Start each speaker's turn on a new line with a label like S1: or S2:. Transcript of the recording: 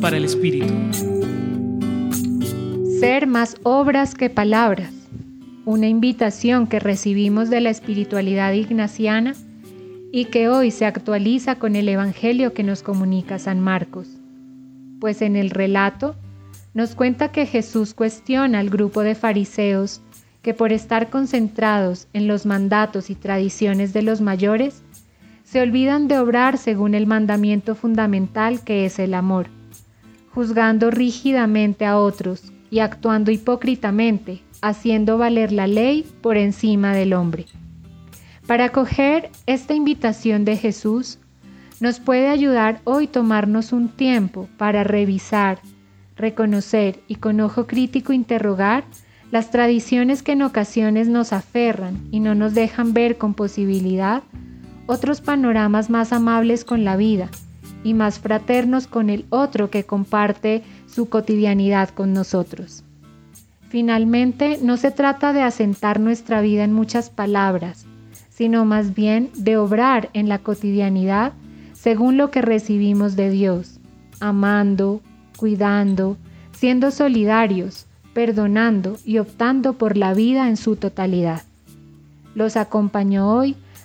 S1: Para el Espíritu.
S2: Ser más obras que palabras. Una invitación que recibimos de la espiritualidad ignaciana y que hoy se actualiza con el Evangelio que nos comunica San Marcos. Pues en el relato nos cuenta que Jesús cuestiona al grupo de fariseos que por estar concentrados en los mandatos y tradiciones de los mayores, se olvidan de obrar según el mandamiento fundamental que es el amor, juzgando rígidamente a otros y actuando hipócritamente, haciendo valer la ley por encima del hombre. Para acoger esta invitación de Jesús, nos puede ayudar hoy tomarnos un tiempo para revisar, reconocer y con ojo crítico interrogar las tradiciones que en ocasiones nos aferran y no nos dejan ver con posibilidad otros panoramas más amables con la vida y más fraternos con el otro que comparte su cotidianidad con nosotros. Finalmente, no se trata de asentar nuestra vida en muchas palabras, sino más bien de obrar en la cotidianidad según lo que recibimos de Dios, amando, cuidando, siendo solidarios, perdonando y optando por la vida en su totalidad. Los acompañó hoy